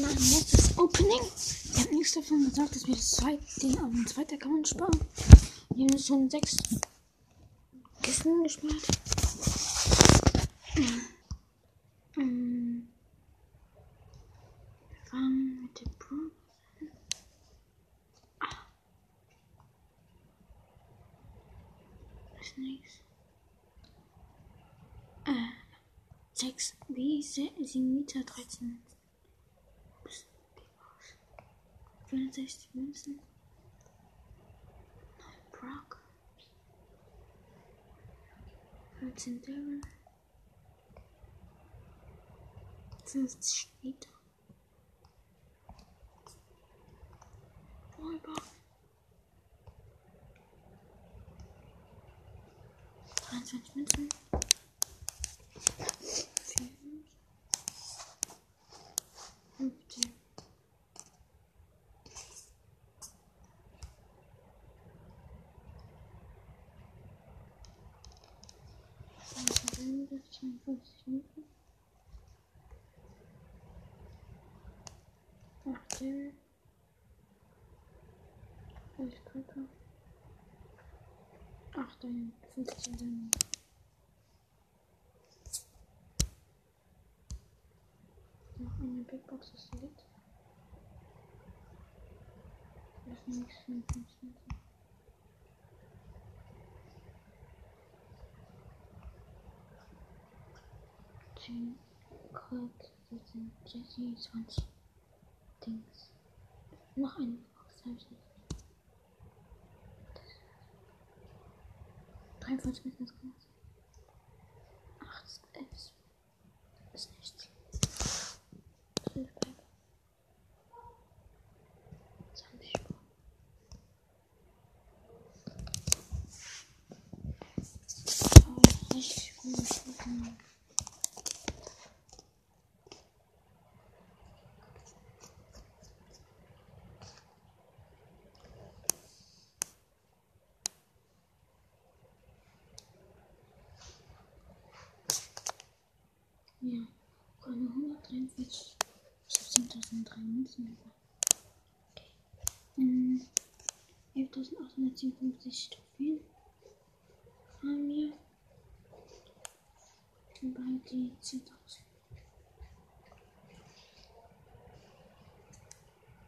mein letztes Opening. Ich habe nichts davon gesagt, dass wir das zweit, den auf den zweiten Account sparen. Wir haben schon sechs Kisten gespart. Ähm, wir fangen mit dem Pro. Ah. Das nächste. Äh, 6 wie 7 Meter 13. 65 Münzen. 9 Brock. 14 Daryl. 50 Meter. Ballball. 23 Münzen. 52 Minuten. 8 Daryl. 11 Piper. 8 Diamond. 15 Diamond. Noch eine Big Box ist lit. Das ist nichts 55. Zehn Colt, 17 Jesse, 20 Dings. Noch ich nicht. 43 Meter ist gut. 8 ist 11. Ist nichts. 12 Piper. 20 Spur. Richtig gute Ich habe 10.003 Münzen gemacht. Okay. Ähm, 11.857 Trophäen haben wir. Bald die 10.000.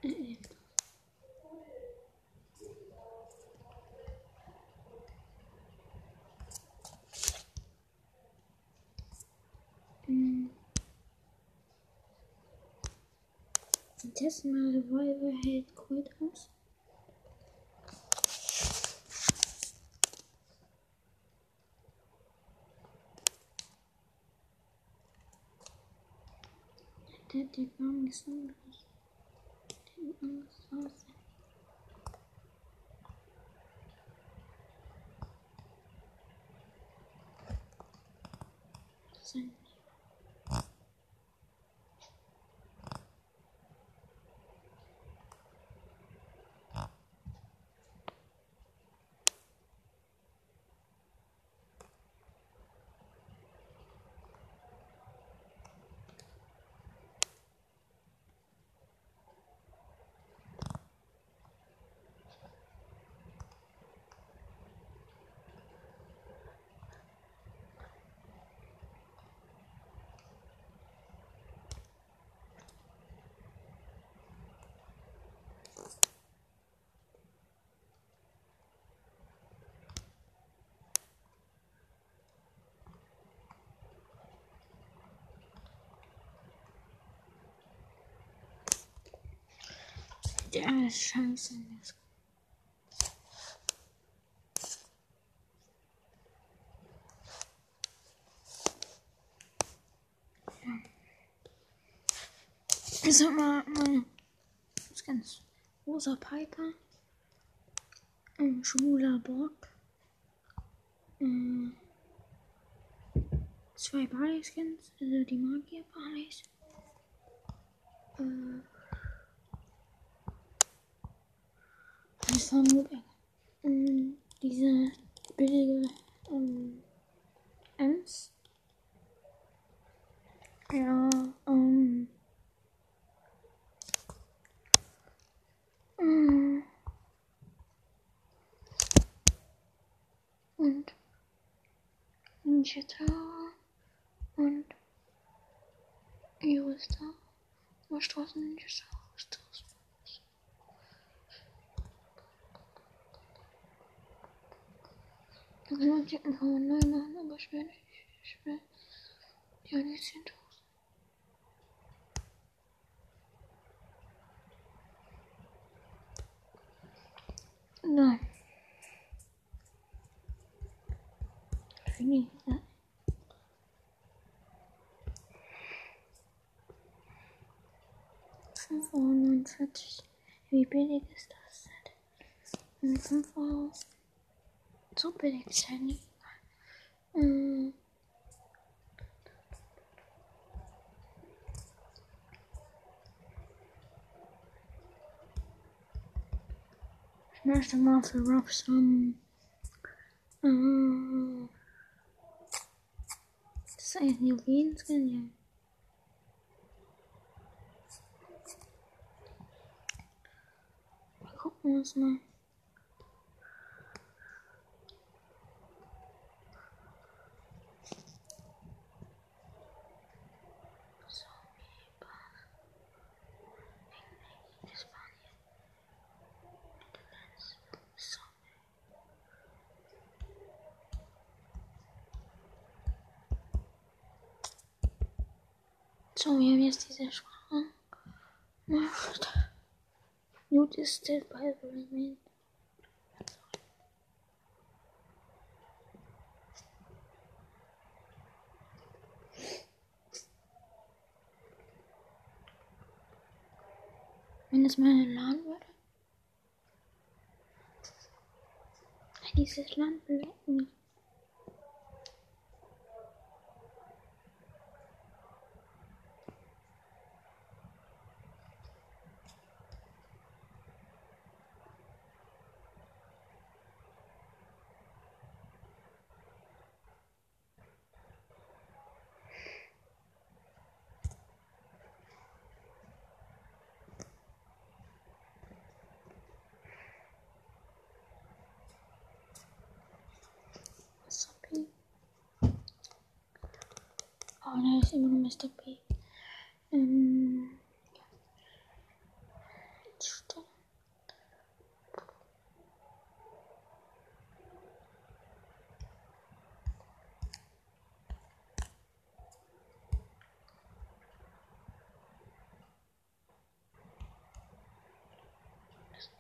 Äh, 11.000. Wir testen mal Revolver hält Colt aus. Der hat den ist ungleich. Den Angst aus. Sein Ist scheiße. Haben wir mal was ganz rosa Piper, ein schwuler Bock, ähm, zwei Barley-Skins, also die Magier-Barleys, äh, von ähm, dieser billige ähm, Ems. Ja, ähm. Mm. und Ninja Tower und Eurostar. Was draußen Ninja Tower ist das. Checken, kann man neu machen, aber schwer nicht. Schwer. Ja, die 10.000. Nein. Fini. Ja. Fünf Euro neunundvierzig. Wie billig ist das denn? Fünf Euro. So billig ist ja nicht. Ähm. Ich möchte mal für Robs um, ähm, das ist eigentlich ein Juwelen-Skin, ja. Wir gucken uns So, wir haben jetzt diese Sprache. Newt is still by the remain. Wenn es mal laden würde. Dieses Land leckt mich. Oh, da ist immer noch Mr. P. Ähm, ja. Stelle. Das